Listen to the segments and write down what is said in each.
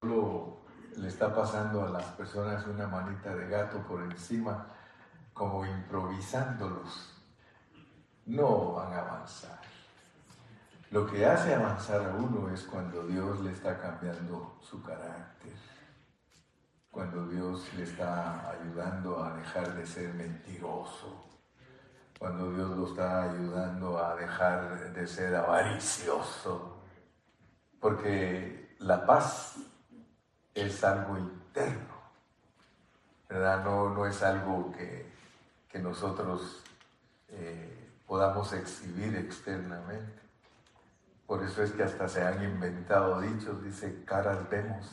solo le está pasando a las personas una manita de gato por encima, como improvisándolos, no van a avanzar. Lo que hace avanzar a uno es cuando Dios le está cambiando su carácter, cuando Dios le está ayudando a dejar de ser mentiroso, cuando Dios lo está ayudando a dejar de ser avaricioso, porque la paz es algo interno, ¿verdad? No, no es algo que, nosotros eh, podamos exhibir externamente. Por eso es que hasta se han inventado dichos, dice, caras vemos,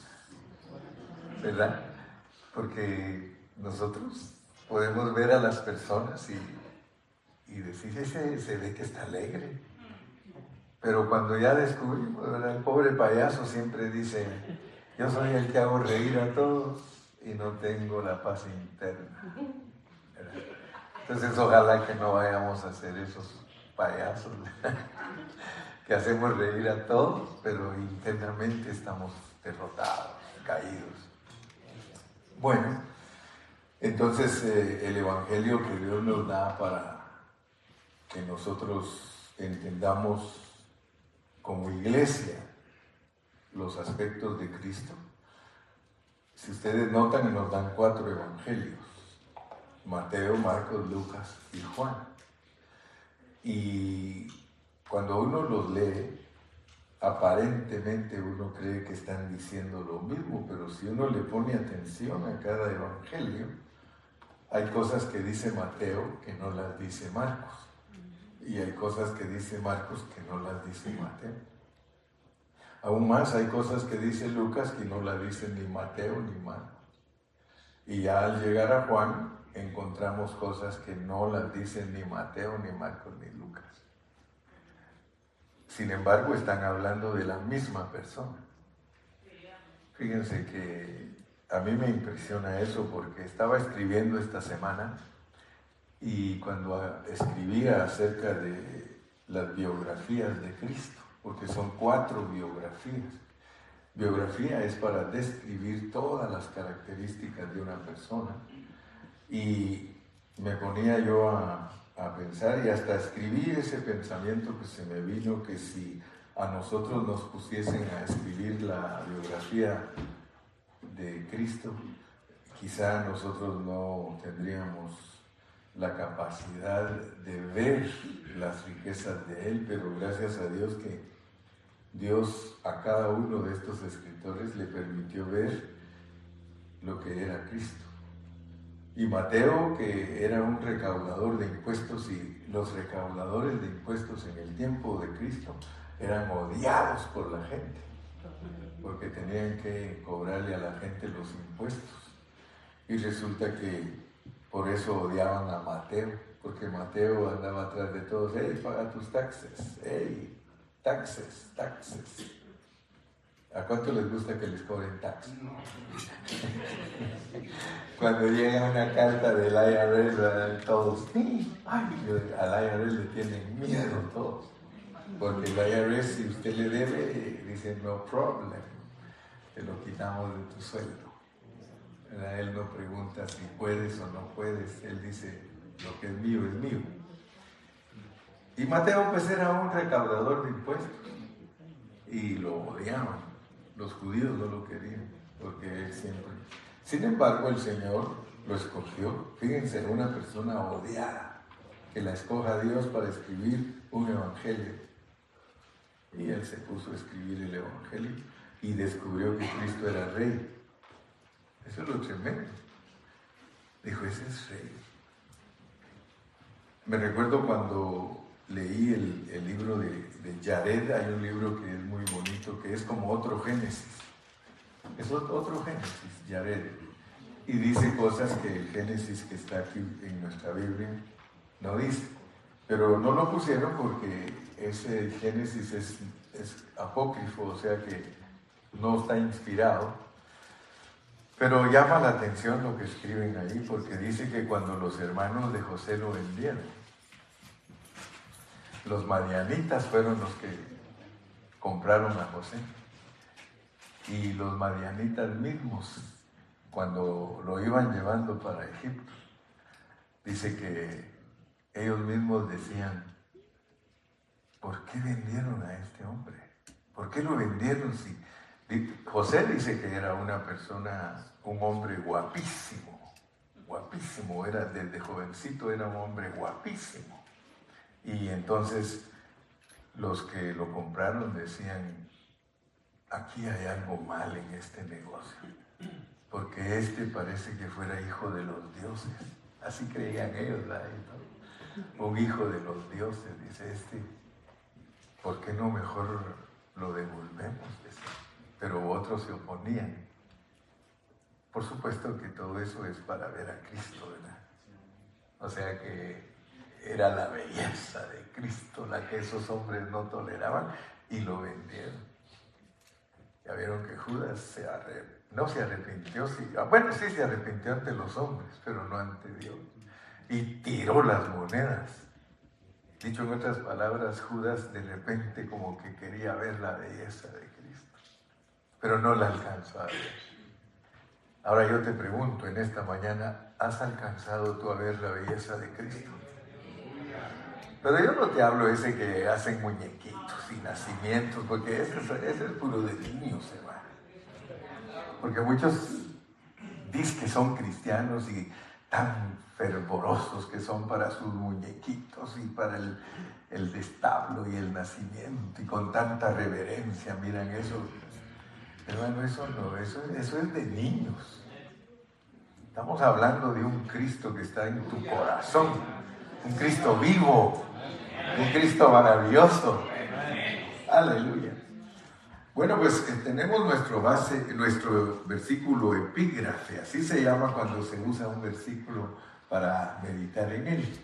¿verdad? Porque nosotros podemos ver a las personas y, y decir, ese se ve que está alegre. Pero cuando ya descubrimos, el pobre payaso siempre dice, yo soy el que hago reír a todos y no tengo la paz interna. Entonces ojalá que no vayamos a ser esos payasos que hacemos reír a todos, pero internamente estamos derrotados, caídos. Bueno, entonces eh, el Evangelio que Dios nos da para que nosotros entendamos como iglesia los aspectos de Cristo. Si ustedes notan, nos dan cuatro evangelios, Mateo, Marcos, Lucas y Juan. Y cuando uno los lee, aparentemente uno cree que están diciendo lo mismo, pero si uno le pone atención a cada evangelio, hay cosas que dice Mateo que no las dice Marcos. Y hay cosas que dice Marcos que no las dice Mateo. Aún más hay cosas que dice Lucas que no las dice ni Mateo ni Marcos. Y ya al llegar a Juan encontramos cosas que no las dicen ni Mateo, ni Marcos, ni Lucas. Sin embargo, están hablando de la misma persona. Fíjense que a mí me impresiona eso porque estaba escribiendo esta semana y cuando escribía acerca de las biografías de Cristo, porque son cuatro biografías. Biografía es para describir todas las características de una persona y me ponía yo a, a pensar y hasta escribí ese pensamiento que se me vino que si a nosotros nos pusiesen a escribir la biografía de Cristo, quizá nosotros no tendríamos la capacidad de ver las riquezas de Él, pero gracias a Dios que Dios a cada uno de estos escritores le permitió ver lo que era Cristo. Y Mateo, que era un recaudador de impuestos y los recaudadores de impuestos en el tiempo de Cristo eran odiados por la gente, porque tenían que cobrarle a la gente los impuestos. Y resulta que por eso odiaban a Mateo, porque Mateo andaba atrás de todos, hey, paga tus taxes, hey, taxes, taxes. ¿A cuánto les gusta que les cobren taxes? Cuando llega una carta del IRS, todos, ay, al IRS le tienen miedo todos. Porque el IRS, si usted le debe, dice, no problem, te lo quitamos de tu sueldo. Él no pregunta si puedes o no puedes, él dice, lo que es mío es mío. Y Mateo pues era un recaudador de impuestos y lo odiaban los judíos no lo querían, porque él siempre. Sin embargo, el Señor lo escogió. Fíjense, una persona odiada, que la escoja Dios para escribir un evangelio. Y él se puso a escribir el evangelio y descubrió que Cristo era rey. Eso es lo tremendo. Dijo, ese es rey. Me recuerdo cuando leí el, libro de, de, Yared, hay un libro que es muy bonito, que es como otro Génesis. Es otro Génesis, Yared. Y dice cosas que el Génesis que está aquí en nuestra Biblia no dice. Pero no lo pusieron porque ese Génesis es, es apócrifo, o sea que no está inspirado. Pero llama la atención lo que escriben ahí, porque dice que cuando los hermanos de José lo vendieron, los madianitas fueron los que compraron a José. Y los madianitas mismos, cuando lo iban llevando para Egipto, dice que ellos mismos decían, ¿por qué vendieron a este hombre? ¿Por qué lo vendieron si... José dice que era una persona, un hombre guapísimo, guapísimo, era desde jovencito era un hombre guapísimo. Y entonces los que lo compraron decían, aquí hay algo mal en este negocio, porque este parece que fuera hijo de los dioses. Así creían ellos, ¿verdad? Un hijo de los dioses, dice este, ¿por qué no mejor lo devolvemos? Pero otros se oponían. Por supuesto que todo eso es para ver a Cristo, ¿verdad? O sea que era la belleza de Cristo la que esos hombres no toleraban y lo vendieron. Ya vieron que Judas no se arrepintió, ah, bueno, sí se arrepintió ante los hombres, pero no ante Dios. Y tiró las monedas. Dicho en otras palabras, Judas de repente como que quería ver la belleza de Cristo, pero no la alcanzó a ver. Ahora yo te pregunto en esta mañana, ¿has alcanzado tú a ver la belleza de Cristo? Pero yo no te hablo ese que hacen muñequitos y nacimientos, porque ese, es puro de niños, hermano. Porque muchos dicen que son cristianos y tan fervorosos que son para sus muñequitos y para el, destablo y el nacimiento y con tanta reverencia, miran eso. Hermano, eso no, eso es de niños. Estamos hablando de un Cristo que está en tu corazón, un Cristo vivo, un Cristo maravilloso. Aleluya. Bueno, pues eh, tenemos nuestro base, nuestro versículo epígrafe, así se llama cuando se usa un versículo para meditar en él.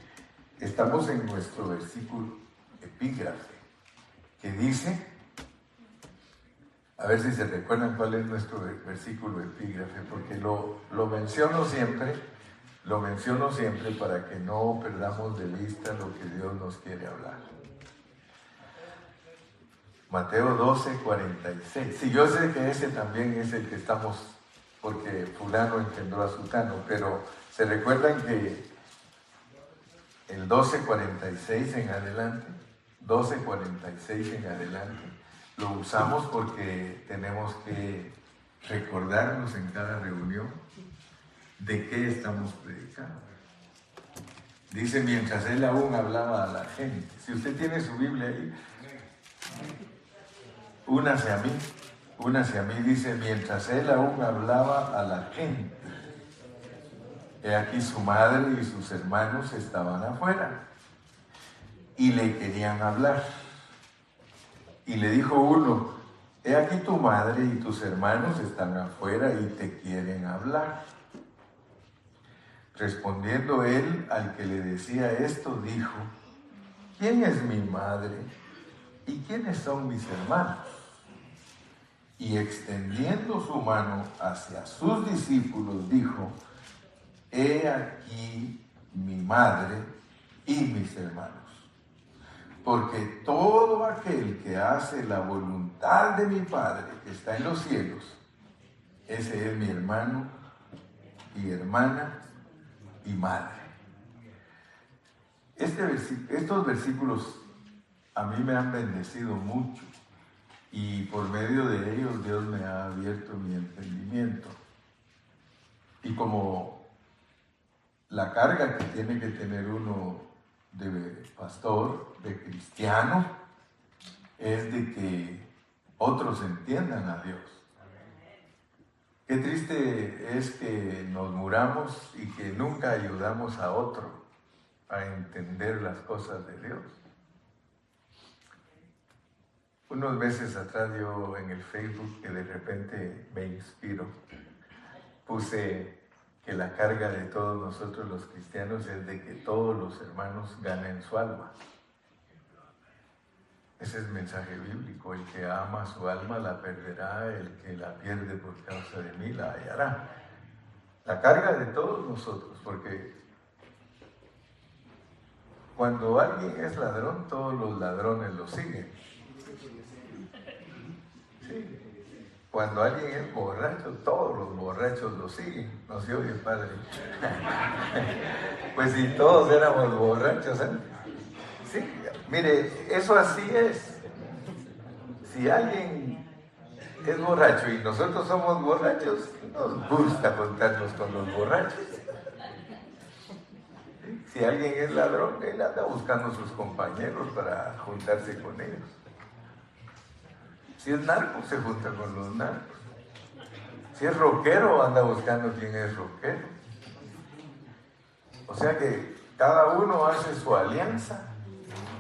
Estamos en nuestro versículo epígrafe, que dice, a ver si se recuerdan cuál es nuestro versículo epígrafe, porque lo, lo menciono siempre lo menciono siempre para que no perdamos de vista lo que Dios nos quiere hablar. Mateo 12, 46. Sí, yo sé que ese también es el que estamos, porque fulano engendró a sultano, pero se recuerdan que el 12.46 en adelante, 12.46 en adelante, lo usamos porque tenemos que recordarnos en cada reunión de qué estamos predicando. Dice, mientras él aún hablaba a la gente. Si usted tiene su Biblia ahí, únase a mí, únase a mí, dice, mientras él aún hablaba a la gente. He aquí su madre y sus hermanos estaban afuera y le querían hablar. Y le dijo uno, he aquí tu madre y tus hermanos están afuera y te quieren hablar. Respondiendo él al que le decía esto, dijo, ¿quién es mi madre y quiénes son mis hermanos? Y extendiendo su mano hacia sus discípulos, dijo, he aquí mi madre y mis hermanos. Porque todo aquel que hace la voluntad de mi Padre que está en los cielos, ese es mi hermano y hermana y madre. Este estos versículos a mí me han bendecido mucho y por medio de ellos Dios me ha abierto mi entendimiento. Y como la carga que tiene que tener uno de pastor, de cristiano, es de que otros entiendan a Dios. Qué triste es que nos muramos y que nunca ayudamos a otro a entender las cosas de Dios. Unos meses atrás yo en el Facebook que de repente me inspiro, puse que la carga de todos nosotros los cristianos es de que todos los hermanos ganen su alma. Ese es el mensaje bíblico. El que ama su alma la perderá, el que la pierde por causa de mí la hallará. La carga de todos nosotros, porque cuando alguien es ladrón, todos los ladrones lo siguen. Cuando alguien es borracho, todos los borrachos lo siguen, ¿no se oye, padre? pues si todos éramos borrachos, ¿eh? Mire, eso así es. Si alguien es borracho y nosotros somos borrachos, nos gusta contarnos con los borrachos. Si alguien es ladrón, él anda buscando sus compañeros para juntarse con ellos. Si es narco, se junta con los narcos. Si es rockero, anda buscando quién es rockero. O sea que cada uno hace su alianza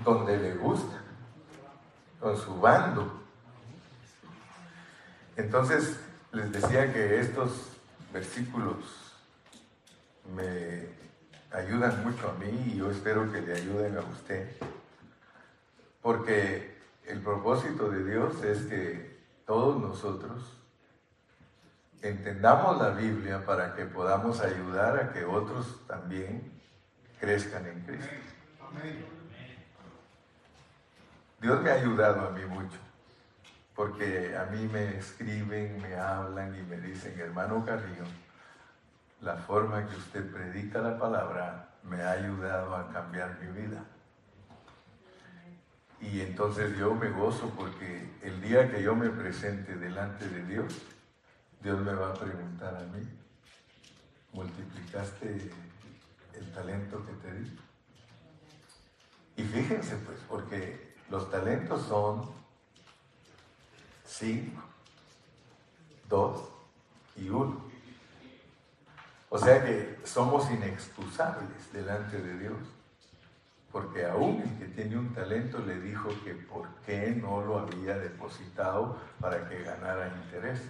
donde le gusta, con su bando. Entonces, les decía que estos versículos me ayudan mucho a mí y yo espero que le ayuden a usted, porque el propósito de Dios es que todos nosotros entendamos la Biblia para que podamos ayudar a que otros también crezcan en Cristo. Dios me ha ayudado a mí mucho, porque a mí me escriben, me hablan y me dicen, hermano Carrillo, la forma que usted predica la palabra me ha ayudado a cambiar mi vida. Y entonces yo me gozo porque el día que yo me presente delante de Dios, Dios me va a preguntar a mí, ¿multiplicaste el talento que te di? Y fíjense pues, porque los talentos son cinco, dos y uno. O sea que somos inexcusables delante de Dios porque aún el que tiene un talento le dijo que por qué no lo había depositado para que ganara interés.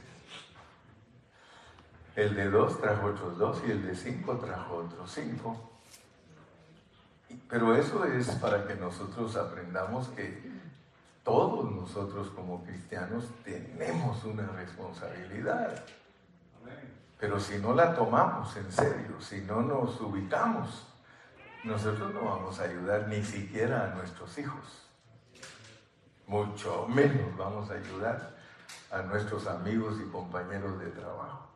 El de dos trajo otros dos y el de cinco trajo otros cinco. Pero eso es para que nosotros aprendamos que todos nosotros como cristianos tenemos una responsabilidad. Pero si no la tomamos en serio, si no nos ubicamos, nosotros no vamos a ayudar ni siquiera a nuestros hijos. Mucho menos vamos a ayudar a nuestros amigos y compañeros de trabajo.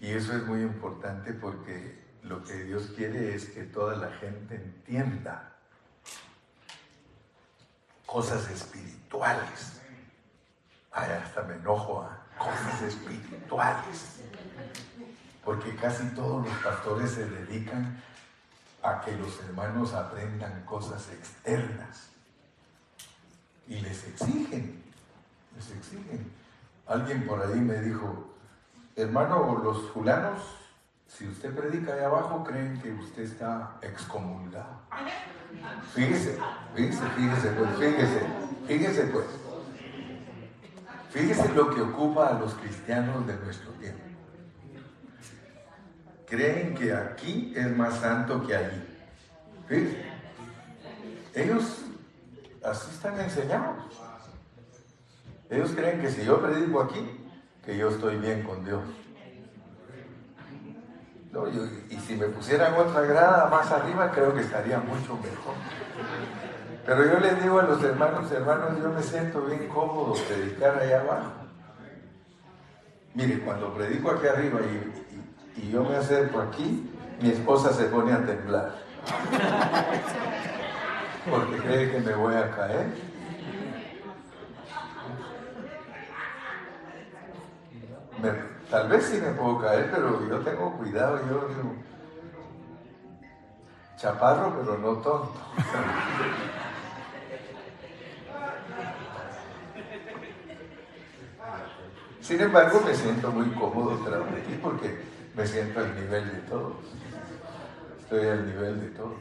Y eso es muy importante porque lo que Dios quiere es que toda la gente entienda cosas espirituales. Ay, hasta me enojo a cosas espirituales. Porque casi todos los pastores se dedican a que los hermanos aprendan cosas externas. Y les exigen, les exigen. Alguien por ahí me dijo, hermano, los fulanos, si usted predica ahí abajo, creen que usted está excomulgado. Fíjese, fíjese, fíjese, pues, fíjese, fíjese pues. Fíjese lo que ocupa a los cristianos de nuestro tiempo creen que aquí es más santo que allí. Ellos así están enseñados. Ellos creen que si yo predico aquí, que yo estoy bien con Dios. Y si me pusieran otra grada más arriba, creo que estaría mucho mejor. Pero yo les digo a los hermanos, hermanos, yo me siento bien cómodo predicar allá abajo. Mire, cuando predico aquí arriba y, y yo me acerco aquí, mi esposa se pone a temblar. Porque cree que me voy a caer. Tal vez sí me puedo caer, pero yo tengo cuidado, yo digo, chaparro, pero no tonto. Sin embargo, me siento muy cómodo aquí porque me siento al nivel de todos. Estoy al nivel de todos.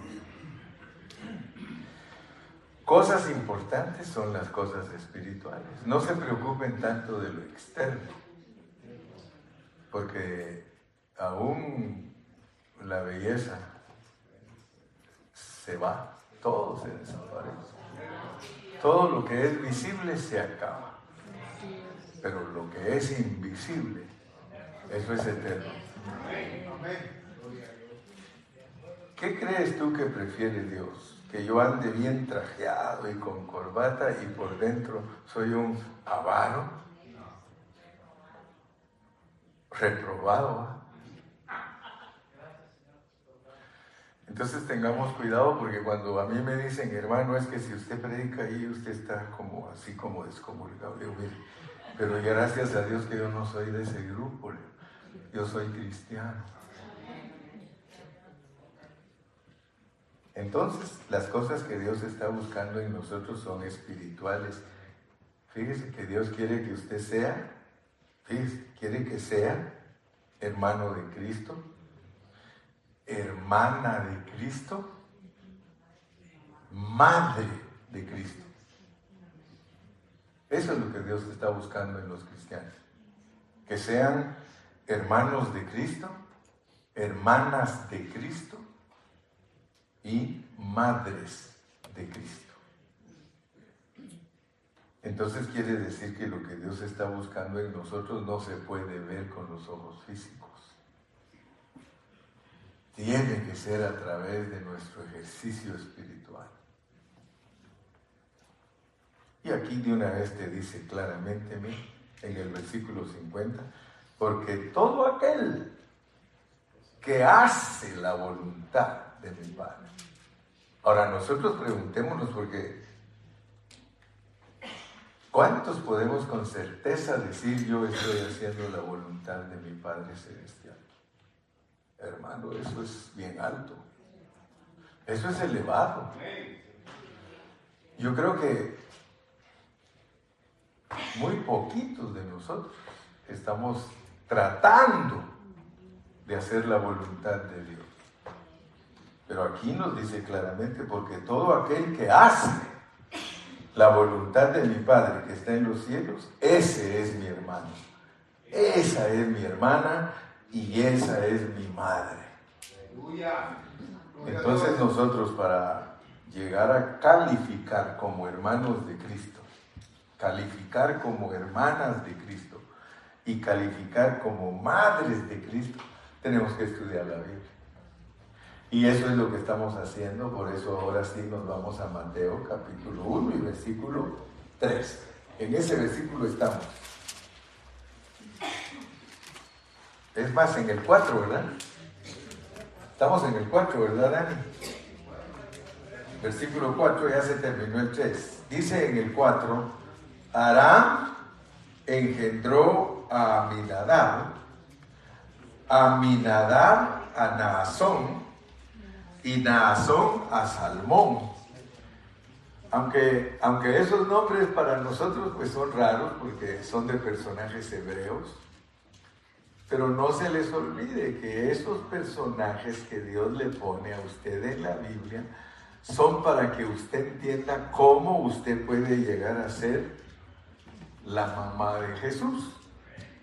Cosas importantes son las cosas espirituales. No se preocupen tanto de lo externo, porque aún la belleza se va, todo se desaparece. Todo lo que es visible se acaba, pero lo que es invisible, eso es eterno. ¿Qué crees tú que prefiere Dios? ¿Que yo ande bien trajeado y con corbata y por dentro soy un avaro? Reprobado. Entonces tengamos cuidado porque cuando a mí me dicen, hermano, es que si usted predica ahí, usted está como así como descomulgado. Pero gracias a Dios que yo no soy de ese grupo, yo soy cristiano. Entonces, las cosas que Dios está buscando en nosotros son espirituales. Fíjese que Dios quiere que usted sea, fíjese, quiere que sea hermano de Cristo, hermana de Cristo, madre de Cristo. Eso es lo que Dios está buscando en los cristianos. Que sean hermanos de Cristo, hermanas de Cristo y madres de Cristo. Entonces quiere decir que lo que Dios está buscando en nosotros no se puede ver con los ojos físicos. Tiene que ser a través de nuestro ejercicio espiritual. Y aquí de una vez te dice claramente en el versículo 50, porque todo aquel que hace la voluntad de mi Padre. Ahora nosotros preguntémonos porque ¿cuántos podemos con certeza decir yo estoy haciendo la voluntad de mi Padre Celestial? Hermano, eso es bien alto. Eso es elevado. Yo creo que muy poquitos de nosotros estamos tratando de hacer la voluntad de Dios. Pero aquí nos dice claramente, porque todo aquel que hace la voluntad de mi Padre que está en los cielos, ese es mi hermano. Esa es mi hermana y esa es mi madre. Entonces nosotros para llegar a calificar como hermanos de Cristo, calificar como hermanas de Cristo y calificar como madres de Cristo, tenemos que estudiar la Biblia. Y eso es lo que estamos haciendo, por eso ahora sí nos vamos a Mateo capítulo 1 y versículo 3. En ese versículo estamos. Es más, en el 4, ¿verdad? Estamos en el 4, ¿verdad, Dani? Versículo 4, ya se terminó el 3. Dice en el 4, Aram engendró a Aminadab, Aminadab a Naasón, y Naasón a Salmón. Aunque, aunque esos nombres para nosotros pues son raros porque son de personajes hebreos, pero no se les olvide que esos personajes que Dios le pone a usted en la Biblia son para que usted entienda cómo usted puede llegar a ser la mamá de Jesús.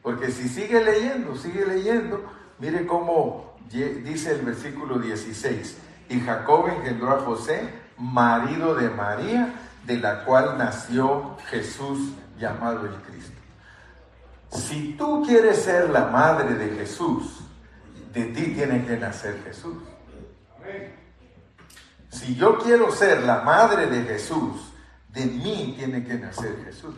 Porque si sigue leyendo, sigue leyendo, mire cómo dice el versículo 16 y Jacob engendró a José, marido de María, de la cual nació Jesús llamado el Cristo. Si tú quieres ser la madre de Jesús, de ti tiene que nacer Jesús. Si yo quiero ser la madre de Jesús, de mí tiene que nacer Jesús.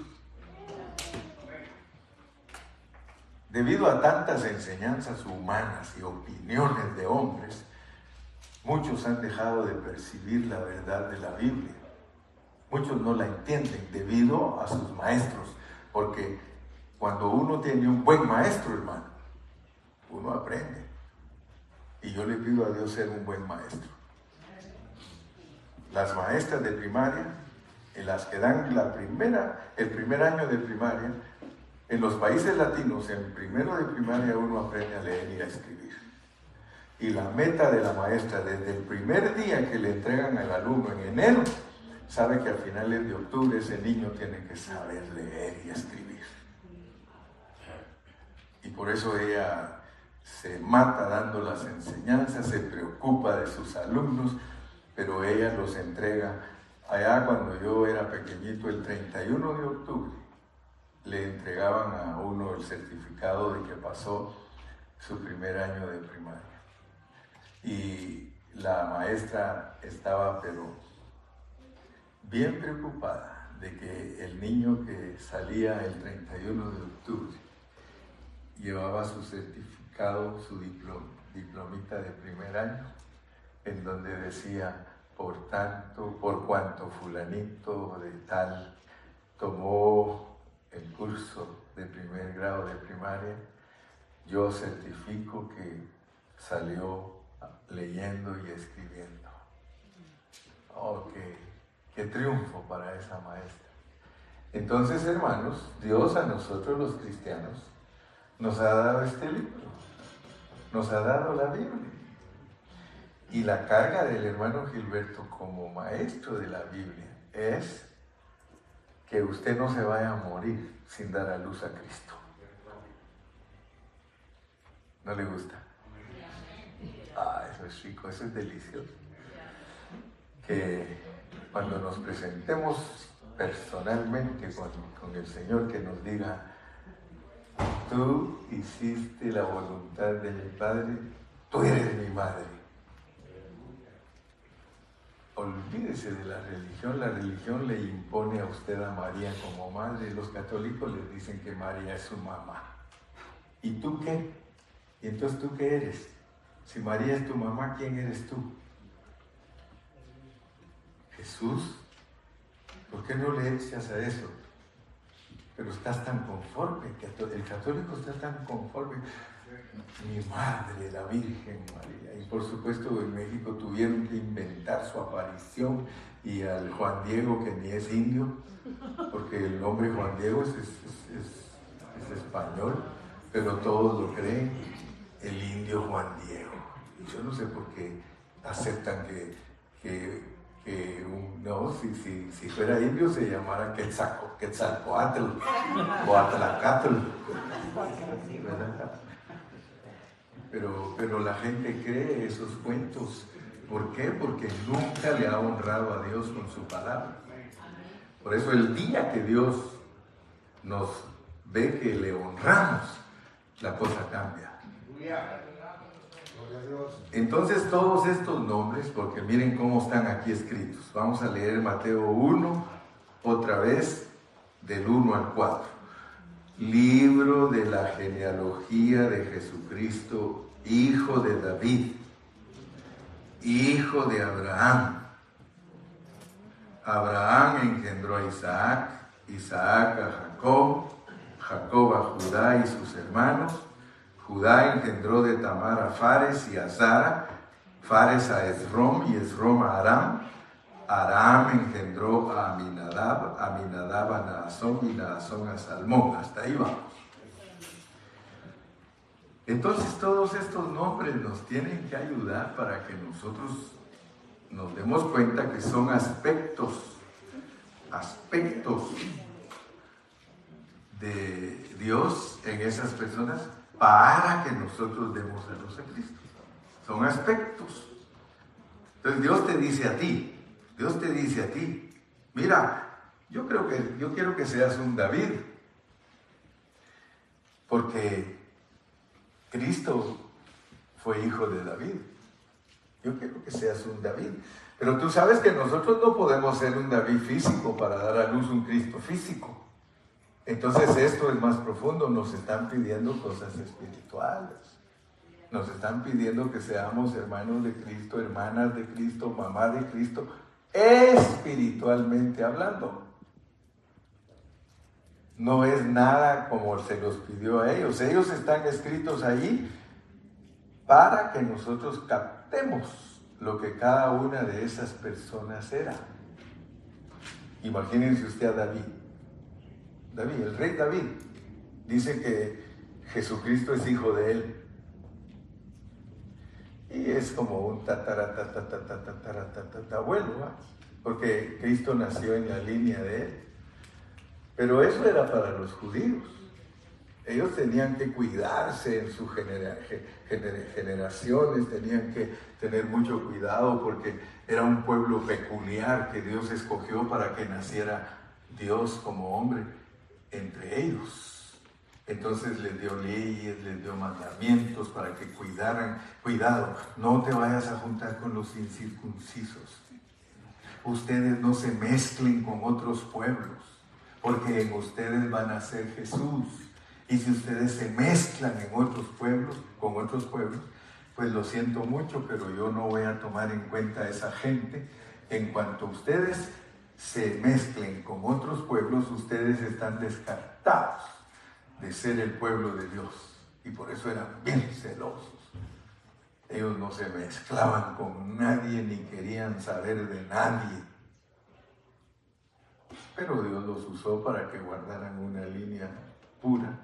Debido a tantas enseñanzas humanas y opiniones de hombres, Muchos han dejado de percibir la verdad de la Biblia. Muchos no la entienden debido a sus maestros, porque cuando uno tiene un buen maestro, hermano, uno aprende. Y yo le pido a Dios ser un buen maestro. Las maestras de primaria, en las que dan la primera, el primer año de primaria, en los países latinos, en primero de primaria uno aprende a leer y a escribir. Y la meta de la maestra desde el primer día que le entregan al alumno en enero, sabe que a finales de octubre ese niño tiene que saber leer y escribir. Y por eso ella se mata dando las enseñanzas, se preocupa de sus alumnos, pero ella los entrega. Allá cuando yo era pequeñito, el 31 de octubre, le entregaban a uno el certificado de que pasó su primer año de primaria y la maestra estaba pero bien preocupada de que el niño que salía el 31 de octubre llevaba su certificado, su diplomita de primer año, en donde decía, por tanto, por cuanto fulanito de tal tomó el curso de primer grado de primaria, yo certifico que salió leyendo y escribiendo. Oh, qué, triunfo para esa maestra. Entonces, hermanos, Dios a nosotros los cristianos nos ha dado este libro, nos ha dado la Biblia. Y la carga del hermano Gilberto como maestro de la Biblia es que usted no se vaya a morir sin dar a luz a Cristo. ¿No le gusta? Ah, es rico, eso es delicioso. Que cuando nos presentemos personalmente con, con el Señor, que nos diga, tú hiciste la voluntad de mi Padre, tú eres mi madre olvídese de la religión, la religión le impone a usted a María como madre, los católicos les dicen que María es su mamá. ¿Y tú qué? ¿Y entonces tú qué eres? Si María es tu mamá, ¿quién eres tú? Jesús. ¿Por qué no le echas a eso? Pero estás tan conforme, el católico está tan conforme mi madre, la Virgen María. Y por supuesto en México tuvieron que inventar su aparición y al Juan Diego, que ni es indio, porque el nombre Juan Diego es, español, pero todos lo creen, el indio Juan Diego. Yo no sé por qué aceptan que, que, un, no, si, si, si, fuera indio se llamara Quetzalcoatl o Atlacatl pero, pero la gente cree esos cuentos. ¿Por qué? Porque nunca le ha honrado a Dios con su palabra. Por eso el día que Dios nos ve que le honramos, la cosa cambia. Entonces todos estos nombres, porque miren cómo están aquí escritos. Vamos a leer Mateo 1 otra vez del 1 al 4 libro de la genealogía de Jesucristo, hijo de David, hijo de Abraham. Abraham engendró a Isaac, Isaac a Jacob, Jacob a Judá y sus hermanos. Judá engendró de Tamar a Fares y a Zara, Fares a Esrom y Esrom a Aram, Aram engendró a Aminadab, Aminadab a Naasón y Naasón a Salmón. Hasta ahí vamos. Entonces todos estos nombres nos tienen que ayudar para que nosotros nos demos cuenta que son aspectos, aspectos de Dios en esas personas para que nosotros demos a los a Cristo. Son aspectos. Entonces Dios te dice a ti, Dios te dice a ti, mira, yo creo que yo quiero que seas un David. Porque Cristo fue hijo de David. Yo quiero que seas un David. Pero tú sabes que nosotros no podemos ser un David físico para dar a luz un Cristo físico. Entonces esto es más profundo, nos están pidiendo cosas espirituales. Nos están pidiendo que seamos hermanos de Cristo, hermanas de Cristo, mamá de Cristo, espiritualmente hablando. No es nada como se los pidió a ellos. Ellos están escritos ahí para que nosotros captemos lo que cada una de esas personas era. Imagínense usted a David. David, el rey David, dice que Jesucristo es hijo de él. Y es como un abuelo, porque Cristo nació en la línea de él. Pero eso era para los judíos. Ellos tenían que cuidarse en sus generaciones, tenían que tener mucho cuidado porque era un pueblo peculiar que Dios escogió para que naciera Dios como hombre entre ellos. Entonces les dio leyes, les dio mandamientos para que cuidaran. Cuidado, no te vayas a juntar con los incircuncisos. Ustedes no se mezclen con otros pueblos, porque en ustedes van a ser Jesús. Y si ustedes se mezclan en otros pueblos, con otros pueblos, pues lo siento mucho, pero yo no voy a tomar en cuenta a esa gente. En cuanto ustedes se mezclen con otros pueblos, ustedes están descartados de ser el pueblo de Dios. Y por eso eran bien celosos. Ellos no se mezclaban con nadie ni querían saber de nadie. Pero Dios los usó para que guardaran una línea pura,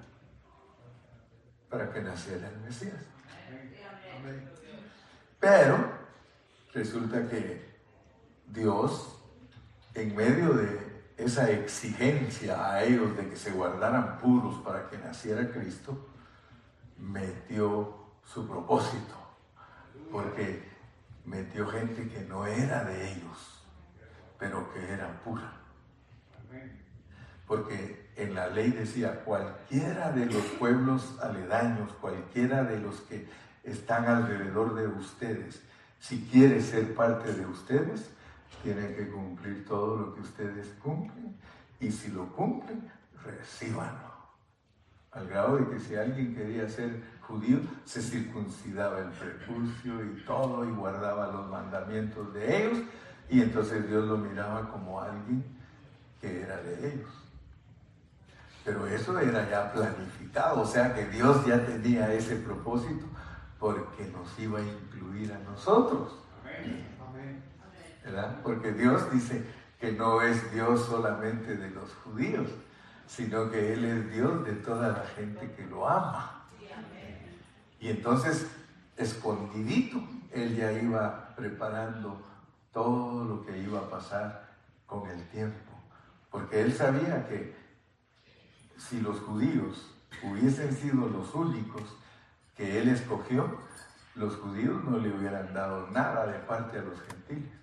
para que naciera el Mesías. Pero resulta que Dios, en medio de esa exigencia a ellos de que se guardaran puros para que naciera Cristo, metió su propósito porque metió gente que no era de ellos, pero que era pura. Porque en la ley decía, cualquiera de los pueblos aledaños, cualquiera de los que están alrededor de ustedes, si quiere ser parte de ustedes, tiene que cumplir todo lo que ustedes cumplen. Y si lo cumplen, recíbanlo. Al grado de que si alguien quería ser judío se circuncidaba el prepucio y todo y guardaba los mandamientos de ellos y entonces Dios lo miraba como alguien que era de ellos. Pero eso era ya planificado, o sea que Dios ya tenía ese propósito porque nos iba a incluir a nosotros. Porque Dios dice que no es Dios solamente de los judíos, sino que Él es Dios de toda la gente que lo ama. Y entonces, escondidito, él ya iba preparando todo lo que iba a pasar con el tiempo. Porque él sabía que si los judíos hubiesen sido los únicos que él escogió, los judíos no le hubieran dado nada de parte a los gentiles.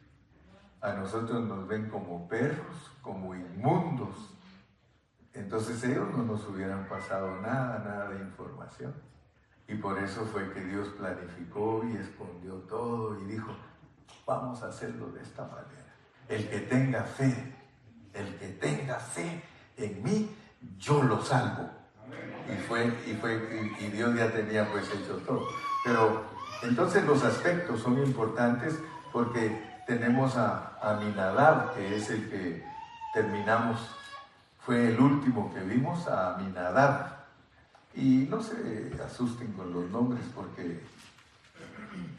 A nosotros nos ven como perros, como inmundos. Entonces ellos no nos hubieran pasado nada, nada de información. Y por eso fue que Dios planificó y escondió todo y dijo, vamos a hacerlo de esta manera. El que tenga fe, el que tenga fe en mí, yo lo salvo. Y fue, y fue, y Dios ya tenía pues hecho todo. Pero entonces los aspectos son importantes porque tenemos a, a que es el que terminamos, fue el último que vimos, a Minadab. Y no se asusten con los nombres porque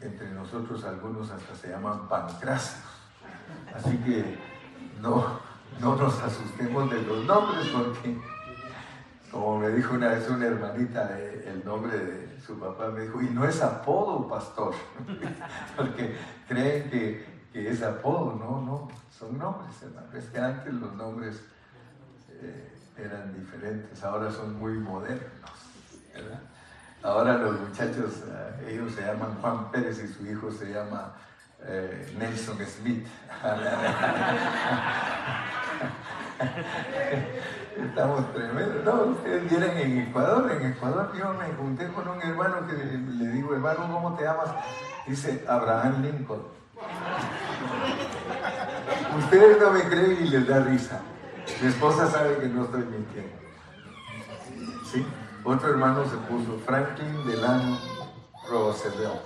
entre nosotros algunos hasta se llaman pancráceos. Así que no, no nos asustemos de los nombres porque, como me dijo una vez una hermanita, eh, el nombre de su papá me dijo, y no es apodo, pastor, porque creen que, es apodo, no, no, son nombres, hermano. Es que antes los nombres eh, eran diferentes, ahora son muy modernos. Ahora los muchachos, eh, ellos se llaman Juan Pérez y su hijo se llama eh, Nelson Smith. Estamos tremendos. No, ustedes vienen en Ecuador. En Ecuador yo me junté con un hermano que le digo, hermano, ¿cómo te llamas? Dice Abraham Lincoln. Ustedes no me creen y les da risa. Mi esposa sabe que no estoy mintiendo. ¿Sí? Otro hermano se puso Franklin Delano Roosevelt.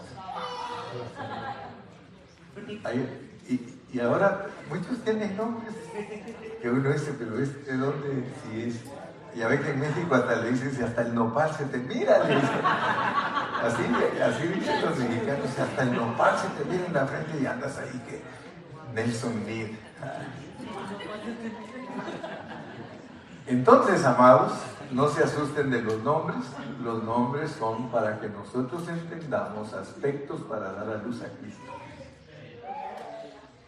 y, ahora muchos tienen nombres que uno dice, pero este dónde si es. Ya ve que en México hasta le dicen, si hasta el nopal se te mira, Así, así dicen los mexicanos, hasta el nopal se te mira en la frente y andas ahí que Nelson Need. Entonces, amados, no se asusten de los nombres, los nombres son para que nosotros entendamos aspectos para dar a luz a Cristo.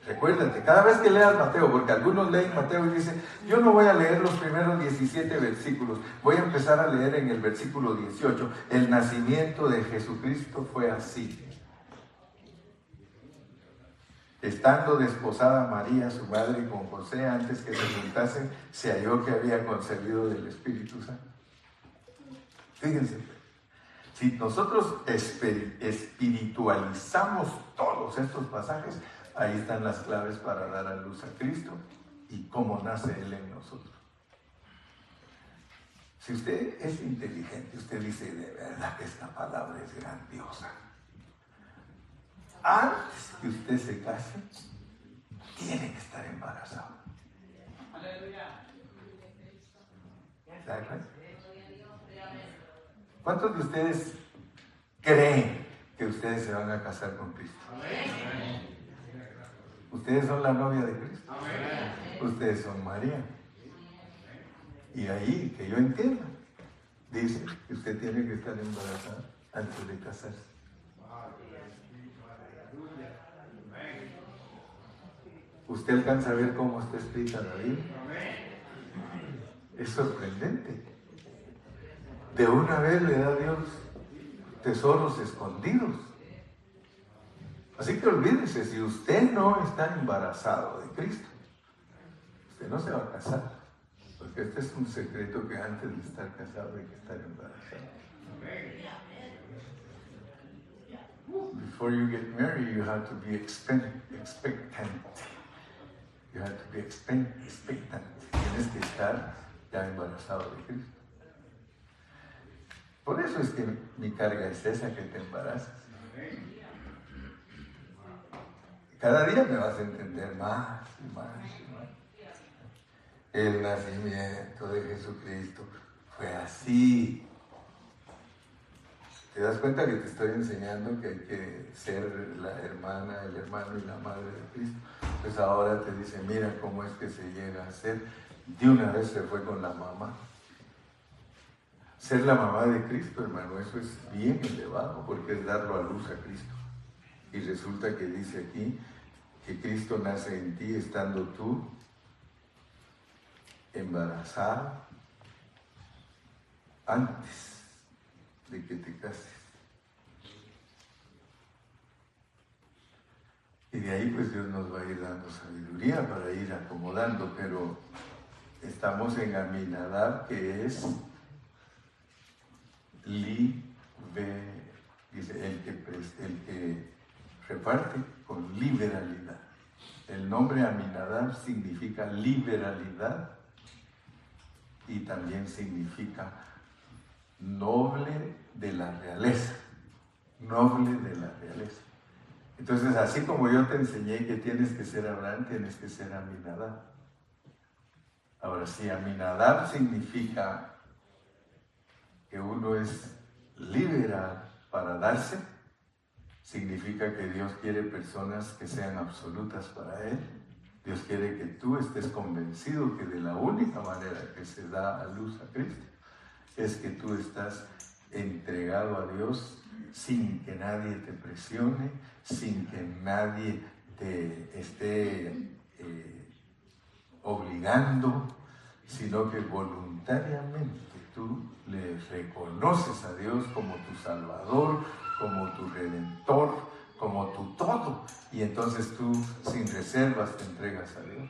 Recuérdate, cada vez que leas Mateo, porque algunos leen Mateo y dicen, yo no voy a leer los primeros 17 versículos, voy a empezar a leer en el versículo 18, el nacimiento de Jesucristo fue así. Estando desposada María, su madre, con José, antes que se juntasen, se halló que había concebido del Espíritu Santo. Fíjense, si nosotros espiritualizamos todos estos pasajes, ahí están las claves para dar a luz a Cristo y cómo nace Él en nosotros. Si usted es inteligente, usted dice, de verdad que esta palabra es grandiosa. Antes que usted se case, tiene que estar embarazado. ¿Cuántos de ustedes creen que ustedes se van a casar con Cristo? Ustedes son la novia de Cristo. Ustedes son María. Y ahí, que yo entienda, dice que usted tiene que estar embarazada antes de casarse. ¿Usted alcanza a ver cómo está escrita la Biblia? Es sorprendente. De una vez le da a Dios tesoros escondidos. Así que olvídese, si usted no está embarazado de Cristo, usted no se va a casar. Porque este es un secreto que antes de estar casado hay que estar embarazado. Before you get married, you have to be expectant. You have to be expectant. Tienes que estar ya embarazado de Cristo. Por eso es que mi carga es esa, que te embarazas. Cada día me vas a entender más y más. El nacimiento de Jesucristo fue así. ¿Te das cuenta que te estoy enseñando que hay que ser la hermana, el hermano y la madre de Cristo? Pues ahora te dice, mira cómo es que se llega a ser. De una vez se fue con la mamá. Ser la mamá de Cristo, hermano, eso es bien elevado porque es darlo a luz a Cristo. Y resulta que dice aquí que Cristo nace en ti estando tú embarazada antes de que te cases. Y de ahí pues Dios nos va a ir dando sabiduría para ir acomodando, pero estamos en Aminadab que es li, dice, que, el que reparte con liberalidad. El nombre Aminadab significa liberalidad y también significa noble de la realeza, noble de la realeza. Entonces, así como yo te enseñé que tienes que ser Abraham, tienes que ser Aminadab. Ahora, si Aminadab significa que uno es liberal para darse, significa que Dios quiere personas que sean absolutas para Él. Dios quiere que tú estés convencido que de la única manera que se da a luz a Cristo es que tú estás entregado a Dios sin que nadie te presione, sin que nadie te esté eh, obligando, sino que voluntariamente tú le reconoces a Dios como tu Salvador, como tu Redentor, como tu todo, y entonces tú sin reservas te entregas a Dios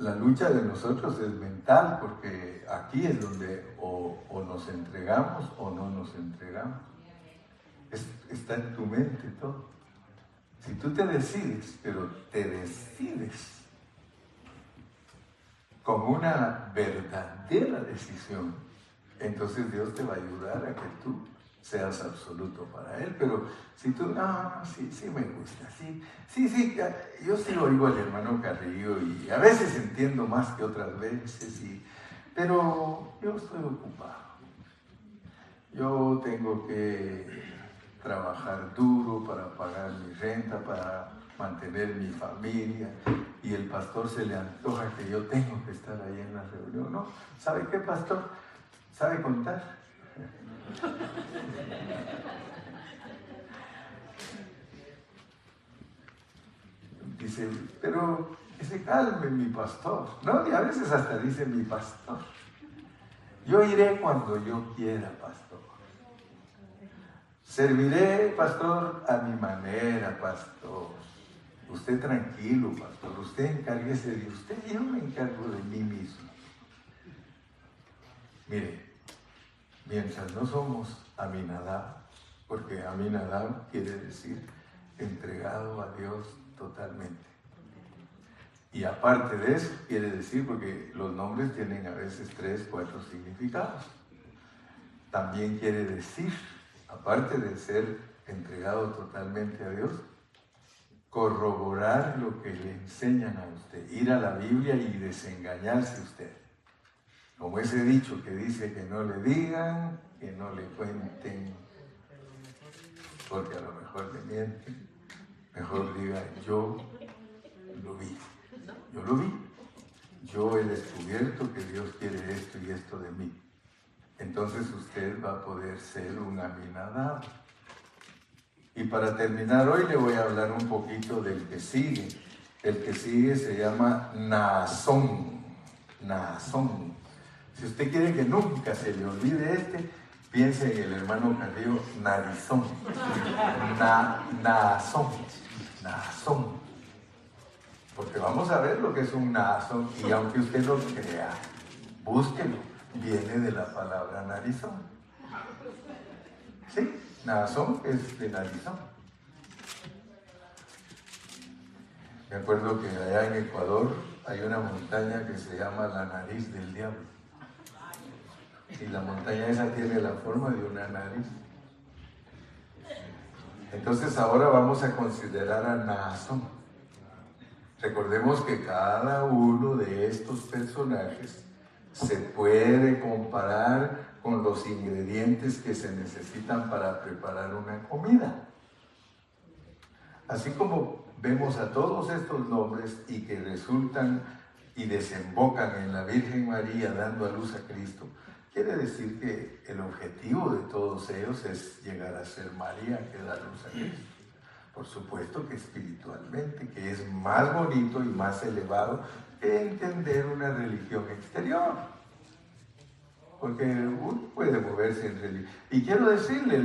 la lucha de nosotros es mental, porque aquí es donde o, nos entregamos o no nos entregamos. está en tu mente todo. Si tú te decides, pero te decides con una verdadera decisión, entonces Dios te va a ayudar a que tú seas absoluto para Él. Pero si tú, no, sí, sí me gusta, sí, sí, sí, yo sí oigo al hermano Carrillo y a veces entiendo más que otras veces, y, pero yo estoy ocupado. Yo tengo que trabajar duro para pagar mi renta, para mantener mi familia, y el pastor se le antoja que yo tengo que estar ahí en la reunión. No, ¿sabe qué, pastor? ¿Sabe contar? Dice, pero que se calme mi pastor. No, y a veces hasta dice mi pastor. Yo iré cuando yo quiera, pastor. Serviré, pastor, a mi manera, pastor. Usted tranquilo, pastor. Usted encárguese de usted yo me encargo de mí mismo. Mire, mientras no somos Aminadab, porque Aminadab quiere decir entregado a Dios totalmente. Y aparte de eso, quiere decir, porque los nombres tienen a veces tres, cuatro significados. También quiere decir, aparte de ser entregado totalmente a Dios, corroborar lo que le enseñan a usted, ir a la Biblia y desengañarse usted. Como ese dicho que dice que no le digan, que no le cuenten, porque a lo mejor le mienten, mejor diga yo lo vi. Yo lo vi. Yo he descubierto que Dios quiere esto y esto de mí. Entonces usted va a poder ser un aminadado. Y para terminar hoy le voy a hablar un poquito del que sigue. El que sigue se llama Naasón. Naasón. Si usted quiere que nunca se le olvide este, piense en el hermano Carrillo Narizón. Na, Naasón. Naasón. Porque vamos a ver lo que es un naso y aunque usted lo crea, búsquelo. Viene de la palabra narizón. ¿Sí? Nazón es de narizón. Me acuerdo que allá en Ecuador hay una montaña que se llama la nariz del diablo. Y la montaña esa tiene la forma de una nariz. Entonces ahora vamos a considerar a Nazón. Recordemos que cada uno de estos personajes se puede comparar con los ingredientes que se necesitan para preparar una comida. Así como vemos a todos estos nombres y que resultan y desembocan en la Virgen María dando a luz a Cristo, quiere decir que el objetivo de todos ellos es llegar a ser María que da luz a Cristo por supuesto que espiritualmente, que es más bonito y más elevado que entender una religión exterior. Porque uno puede moverse en religión. Y quiero decirle,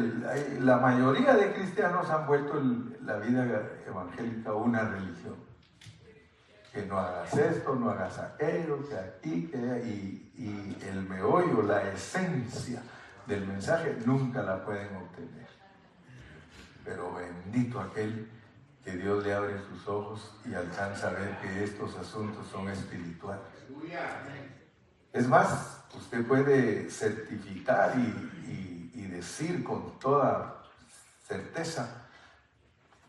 la mayoría de cristianos han vuelto la vida evangélica una religión. Que no hagas esto, no hagas aquello, que aquí, que y, el meollo, la esencia del mensaje, nunca la pueden obtener pero bendito aquel que Dios le abre sus ojos y alcanza a ver que estos asuntos son espirituales. Es más, usted puede certificar y decir con toda certeza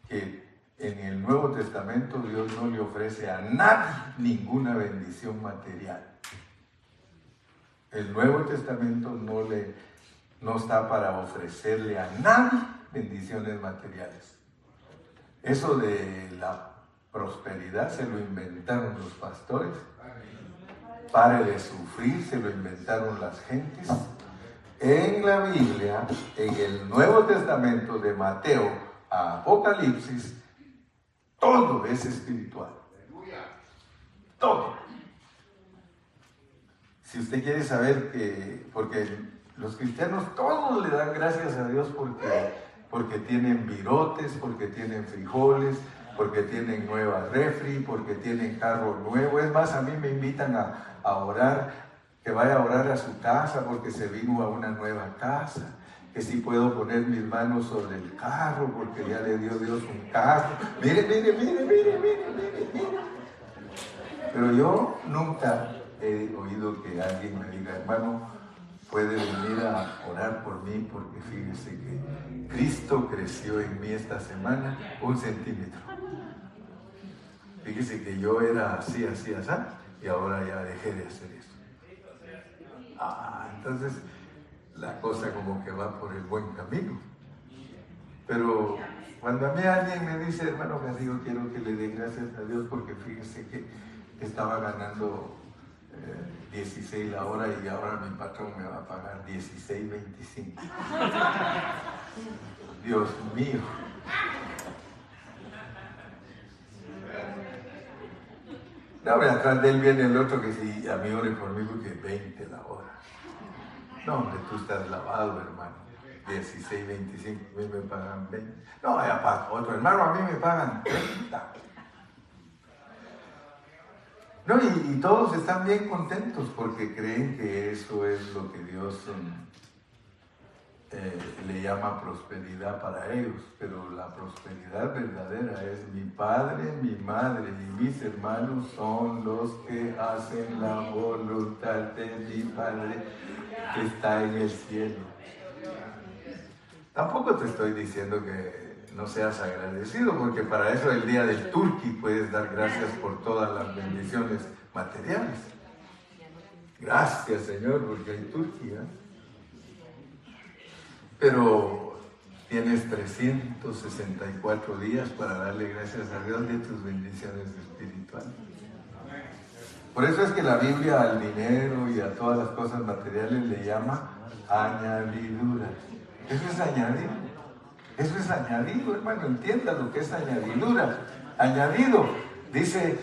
que en el Nuevo Testamento Dios no le ofrece a nadie ninguna bendición material. El Nuevo Testamento no, le, no está para ofrecerle a nadie bendiciones materiales. Eso de la prosperidad se lo inventaron los pastores. Pare de sufrir se lo inventaron las gentes. En la Biblia, en el Nuevo Testamento de Mateo a Apocalipsis, todo es espiritual. Todo. Si usted quiere saber que, porque los cristianos todos le dan gracias a Dios porque porque tienen virotes, porque tienen frijoles, porque tienen nueva refri, porque tienen carro nuevo. Es más, a mí me invitan a, orar, que vaya a orar a su casa porque se vino a una nueva casa. Que si puedo poner mis manos sobre el carro porque ya le dio Dios un carro. Mire, mire, mire, mire, mire, mire, mire. Pero yo nunca he oído que alguien me diga, hermano, puede venir a orar por mí porque fíjese que Cristo creció en mí esta semana un centímetro. Fíjese que yo era así, así, así, y ahora ya dejé de hacer eso. Ah, entonces la cosa como que va por el buen camino. Pero cuando a mí alguien me dice, hermano Castillo, quiero que le dé gracias a Dios porque fíjese que estaba ganando 16 la hora y ahora mi patrón me va a pagar 16.25. Dios mío. No, atrás de él viene el otro que si a mí ore por mí porque 20 la hora. No, hombre, tú estás lavado, hermano. 16, 25, a mí me pagan 20. No, ya otro hermano, a mí me pagan 30. No, y, todos están bien contentos porque creen que eso es lo que Dios um, eh, le llama prosperidad para ellos, pero la prosperidad verdadera es mi padre, mi madre y mis hermanos son los que hacen la voluntad de mi Padre que está en el cielo. Tampoco te estoy diciendo que no seas agradecido, porque para eso el día del Turqui puedes dar gracias por todas las bendiciones materiales. Gracias Señor, porque hay Turqui. ¿eh? Pero tienes 364 días para darle gracias a Dios de tus bendiciones espirituales. Por eso es que la Biblia al dinero y a todas las cosas materiales le llama añadidura. Eso es añadido. Eso es añadido, hermano. Entienda lo que es añadidura. Añadido. Dice,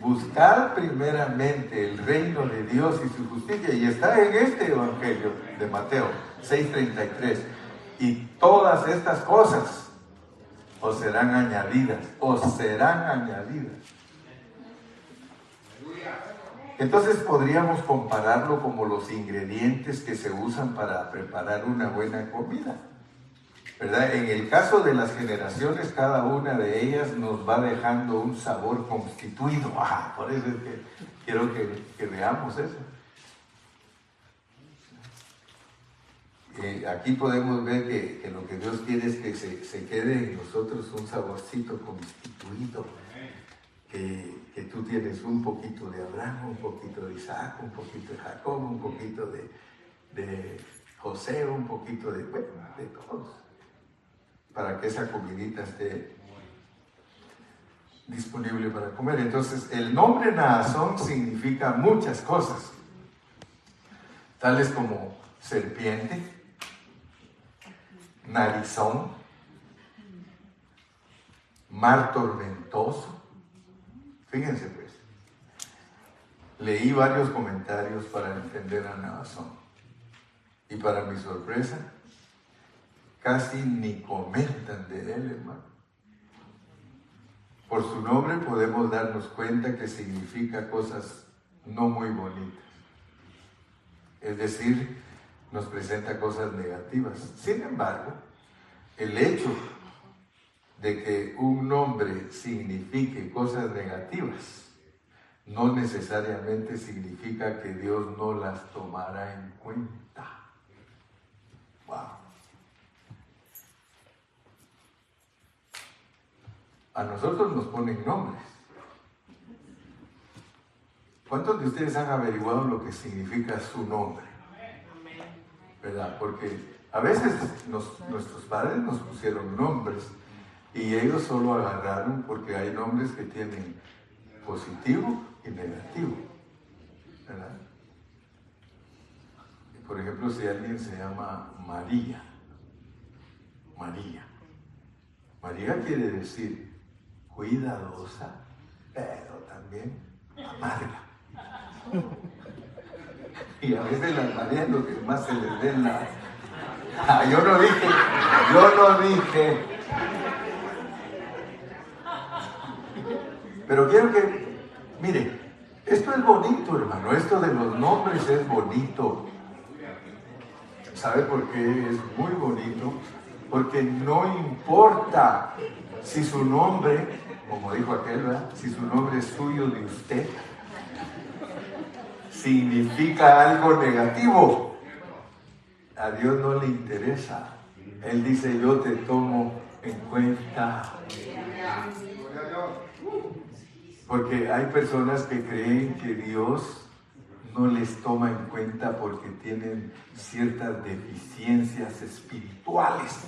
buscar primeramente el reino de Dios y su justicia. Y está en este Evangelio de Mateo 6:33. Y todas estas cosas os serán añadidas, os serán añadidas. Entonces podríamos compararlo como los ingredientes que se usan para preparar una buena comida. ¿verdad? En el caso de las generaciones, cada una de ellas nos va dejando un sabor constituido. Ah, por eso es que quiero que, veamos eso. Aquí podemos ver que, lo que Dios quiere es que se, quede en nosotros un saborcito constituido. Que, que, tú tienes un poquito de Abraham, un poquito de Isaac, un poquito de Jacob, un poquito de, de José, un poquito de, bueno, de todos para que esa comidita esté disponible para comer. Entonces, el nombre Naasón significa muchas cosas, tales como serpiente, narizón, mar tormentoso. Fíjense pues, leí varios comentarios para entender a Naasón. Y para mi sorpresa, casi ni comentan de él, hermano. Por su nombre podemos darnos cuenta que significa cosas no muy bonitas. Es decir, nos presenta cosas negativas. Sin embargo, el hecho de que un nombre signifique cosas negativas no necesariamente significa que Dios no las tomará en cuenta. Wow. A nosotros nos ponen nombres. ¿Cuántos de ustedes han averiguado lo que significa su nombre? ¿Verdad? Porque a veces nuestros padres nos pusieron nombres y ellos solo agarraron porque hay nombres que tienen positivo y negativo. Por ejemplo, si alguien se llama María, María. María quiere decir cuidadosa, pero también amarga. Y a veces las Marías lo que más se les ve la... Ah, yo no dije, yo no dije. Pero quiero que, mire, esto es bonito, hermano, esto de los nombres es bonito. ¿Sabe por qué es muy bonito? Porque no importa si su nombre, como dijo aquel, si su nombre es suyo de usted, significa algo negativo, a Dios no le interesa. Él dice, yo te tomo en cuenta. Porque hay personas que creen que Dios no les toma en cuenta porque tienen ciertas deficiencias espirituales.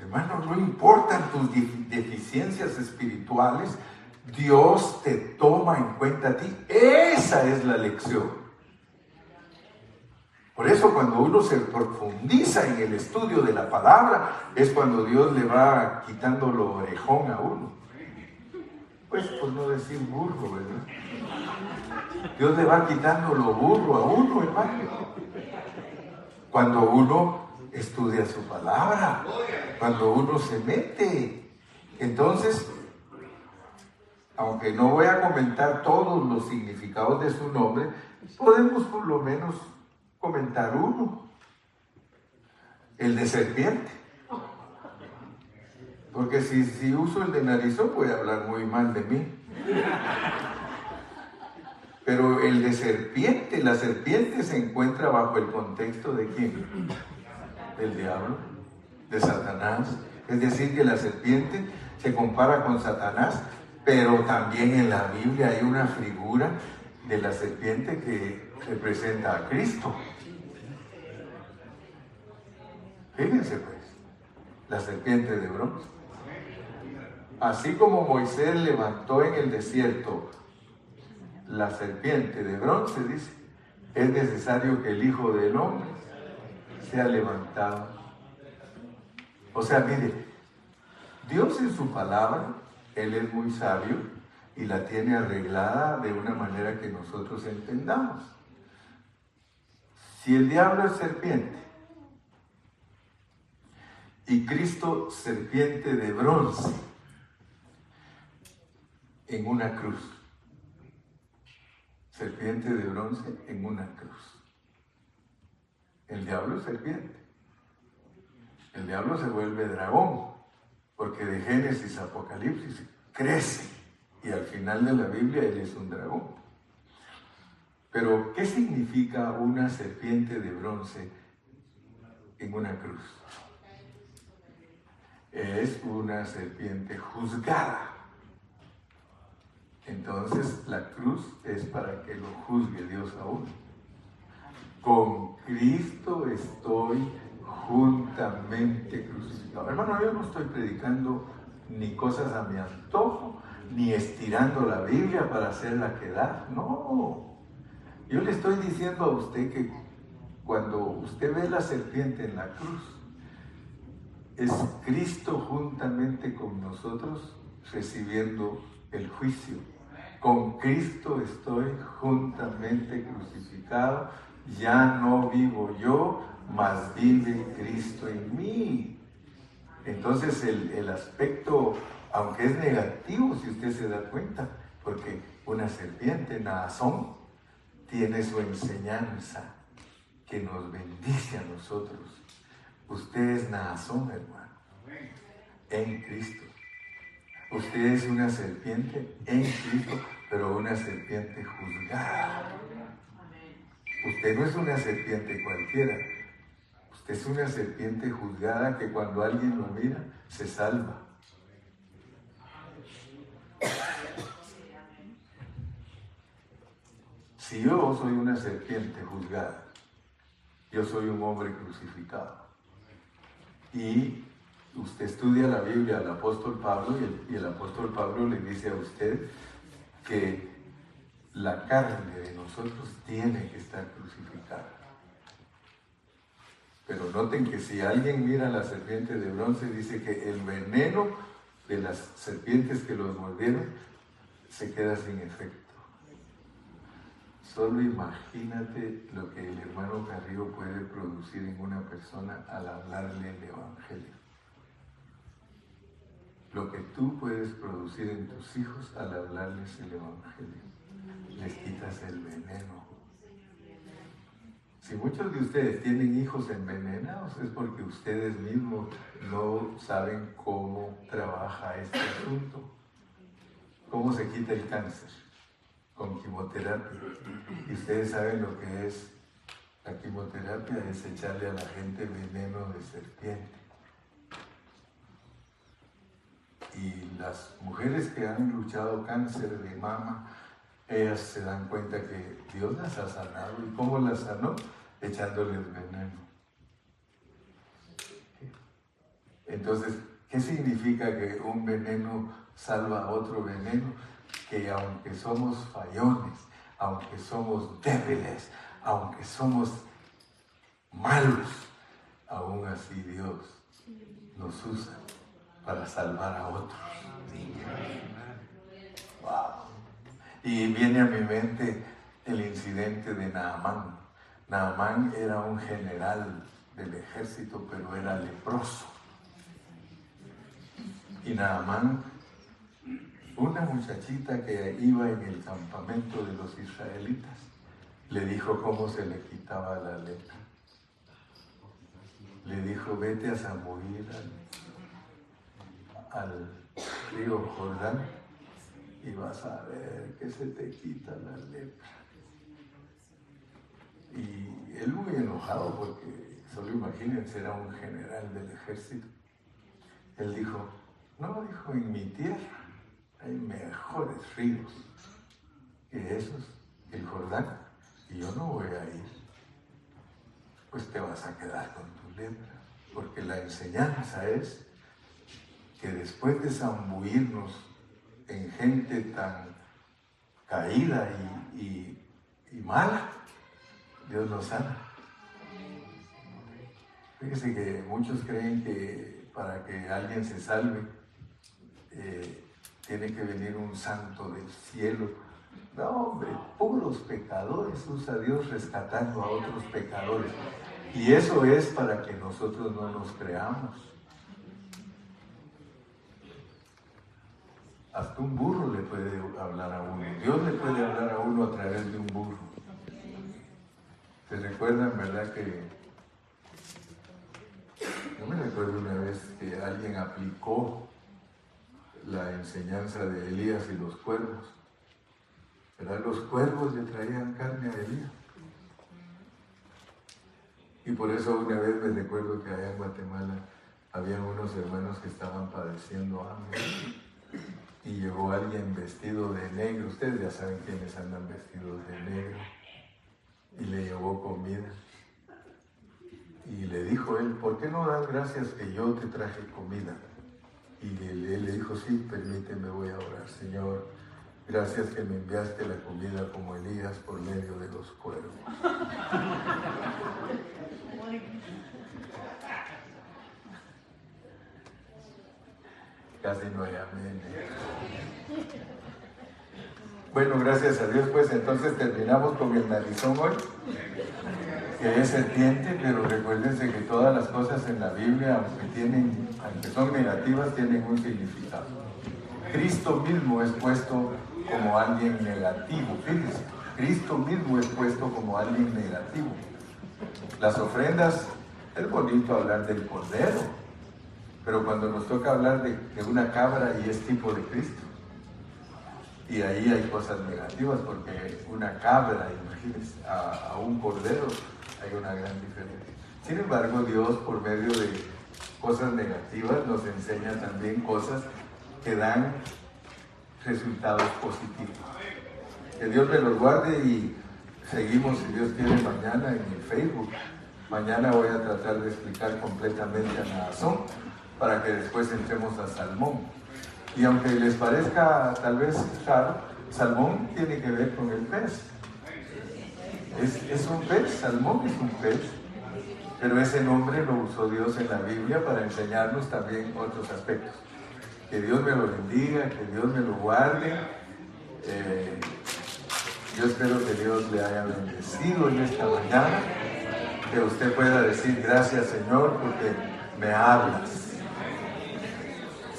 Hermano, no importan tus deficiencias espirituales, Dios te toma en cuenta a ti. Esa es la lección. Por eso cuando uno se profundiza en el estudio de la palabra, es cuando Dios le va quitando lo orejón a uno. Pues por no decir burro, ¿verdad? Dios le va quitando lo burro a uno, hermano. Cuando uno estudia su palabra, cuando uno se mete. Entonces, aunque no voy a comentar todos los significados de su nombre, podemos por lo menos comentar uno. El de serpiente. Porque si, uso el de narizón voy a hablar muy mal de mí. Pero el de serpiente, la serpiente se encuentra bajo el contexto de quién? Del diablo, de Satanás. Es decir, que la serpiente se compara con Satanás, pero también en la Biblia hay una figura de la serpiente que representa a Cristo. Fíjense pues, la serpiente de bronce. Así como Moisés levantó en el desierto la serpiente de bronce, dice, es necesario que el Hijo del Hombre sea levantado. O sea, mire, Dios en su palabra, Él es muy sabio y la tiene arreglada de una manera que nosotros entendamos. Si el diablo es serpiente y Cristo serpiente de bronce en una cruz, serpiente de bronce en una cruz. El diablo es serpiente. El diablo se vuelve dragón, porque de Génesis a Apocalipsis crece y al final de la Biblia él es un dragón. Pero, ¿qué significa una serpiente de bronce en una cruz? Es una serpiente juzgada. Entonces la cruz es para que lo juzgue Dios a uno. Con Cristo estoy juntamente crucificado. Hermano, yo no estoy predicando ni cosas a mi antojo, ni estirando la Biblia para hacerla quedar. No. Yo le estoy diciendo a usted que cuando usted ve la serpiente en la cruz, es Cristo juntamente con nosotros recibiendo el juicio con Cristo estoy juntamente crucificado, ya no vivo yo, mas vive Cristo en mí. Entonces el, aspecto, aunque es negativo, si usted se da cuenta, porque una serpiente, Naasón, tiene su enseñanza que nos bendice a nosotros. Usted es Naasón, hermano, en Cristo. Usted es una serpiente en Cristo pero una serpiente juzgada. Usted no es una serpiente cualquiera. Es una serpiente juzgada que cuando alguien lo mira, se salva. Si yo soy una serpiente juzgada, yo soy un hombre crucificado. Y usted estudia la Biblia al apóstol Pablo y el apóstol Pablo le dice a usted que la carne de nosotros tiene que estar crucificada. Pero noten que si alguien mira la serpiente de bronce, dice que el veneno de las serpientes que los mordieron se queda sin efecto. Solo imagínate lo que el hermano Carrillo puede producir en una persona al hablarle el Evangelio lo que tú puedes producir en tus hijos al hablarles el Evangelio. Les quitas el veneno. Si muchos de ustedes tienen hijos envenenados es porque ustedes mismos no saben cómo trabaja este asunto. ¿Cómo se quita el cáncer? Con quimioterapia. Y ustedes saben lo que es la quimioterapia, es echarle a la gente veneno de serpiente. y las mujeres que han luchado cáncer de mama, ellas se dan cuenta que Dios las ha sanado. ¿Y cómo las sanó? Echándoles veneno. Entonces, ¿qué significa que un veneno salva a otro veneno? Que aunque somos fallones, aunque somos débiles, aunque somos malos, aún así Dios nos usa para salvar a otros. Y viene a mi mente el incidente de Naamán. Naamán era un general del ejército, pero era leproso. Y Naamán, una muchachita que iba en el campamento de los israelitas, le dijo cómo se le quitaba la lepra. Le dijo, vete a zambuir al, al río Jordán y vas a ver que se te quita la lepra. Y él muy enojado porque, solo imagínense, era un general del ejército. Él dijo, no, dijo, en mi tierra hay mejores ríos que esos, el Jordán, y yo no voy a ir. Pues te vas a quedar con tu lepra, porque la enseñanza es que después de zambuirnos en gente tan caída y, mala, Dios nos sana. Fíjese que muchos creen que para que alguien se salve, eh, tiene que venir un santo del cielo. No, hombre, puros pecadores usa Dios rescatando a otros pecadores. Y eso es para que nosotros no nos creamos. Hasta un burro le puede hablar a uno. Dios le puede hablar a uno a través de un burro. ¿Se recuerdan, verdad, que yo me recuerdo una vez que alguien aplicó la enseñanza de Elías y los cuervos. ¿Verdad? Los cuervos le traían carne a Elías. Y por eso una vez me recuerdo que allá en Guatemala había unos hermanos que estaban padeciendo hambre y llegó alguien vestido de negro, ustedes ya saben quiénes andan vestidos de negro, y le llevó comida. Y le dijo él, ¿por qué no das gracias que yo te traje comida? Y él, le dijo, sí, permíteme, voy a orar, Señor, gracias que me enviaste la comida como Elías por medio de los cuervos. Casi no hay amén. Bueno, gracias a Dios, pues entonces terminamos con el narizón hoy, que es serpiente, pero recuérdense que todas las cosas en la Biblia, aunque, tienen, aunque son negativas, tienen un significado. Cristo mismo es puesto como alguien negativo, fíjense, Cristo mismo es puesto como alguien negativo. Las ofrendas, es bonito hablar del cordero, pero cuando nos toca hablar de, una cabra y es tipo de Cristo, y ahí hay cosas negativas, porque una cabra, imagínense, a, un cordero hay una gran diferencia. Sin embargo, Dios por medio de cosas negativas nos enseña también cosas que dan resultados positivos. Que Dios me los guarde y seguimos, si Dios quiere, mañana en el Facebook. Mañana voy a tratar de explicar completamente a Naazón para que después entremos a Salmón. Y aunque les parezca tal vez raro, Salmón tiene que ver con el pez. Es, un pez, Salmón es un pez, pero ese nombre lo usó Dios en la Biblia para enseñarnos también otros aspectos. Que Dios me lo bendiga, que Dios me lo guarde. Eh, yo espero que Dios le haya bendecido en esta mañana, que usted pueda decir gracias Señor porque me hablas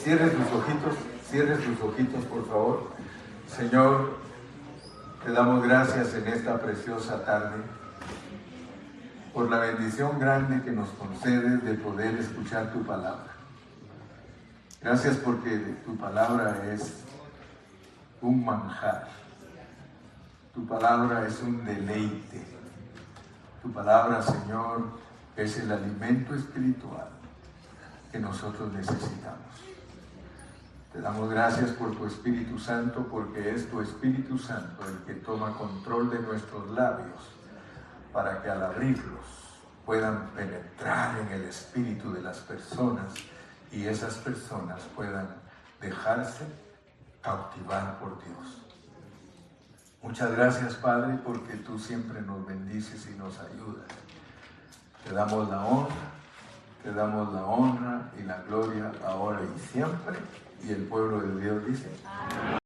Cierre sus ojitos, cierre sus ojitos, por favor. Señor, te damos gracias en esta preciosa tarde por la bendición grande que nos concedes de poder escuchar tu palabra. Gracias porque tu palabra es un manjar. Tu palabra es un deleite. Tu palabra, Señor, es el alimento espiritual que nosotros necesitamos. Te damos gracias por tu Espíritu Santo, porque es tu Espíritu Santo el que toma control de nuestros labios para que al abrirlos puedan penetrar en el espíritu de las personas y esas personas puedan dejarse cautivar por Dios. Muchas gracias, Padre, porque tú siempre nos bendices y nos ayudas. Te damos la honra, te damos la honra y la gloria ahora y siempre y el pueblo de Dios dice.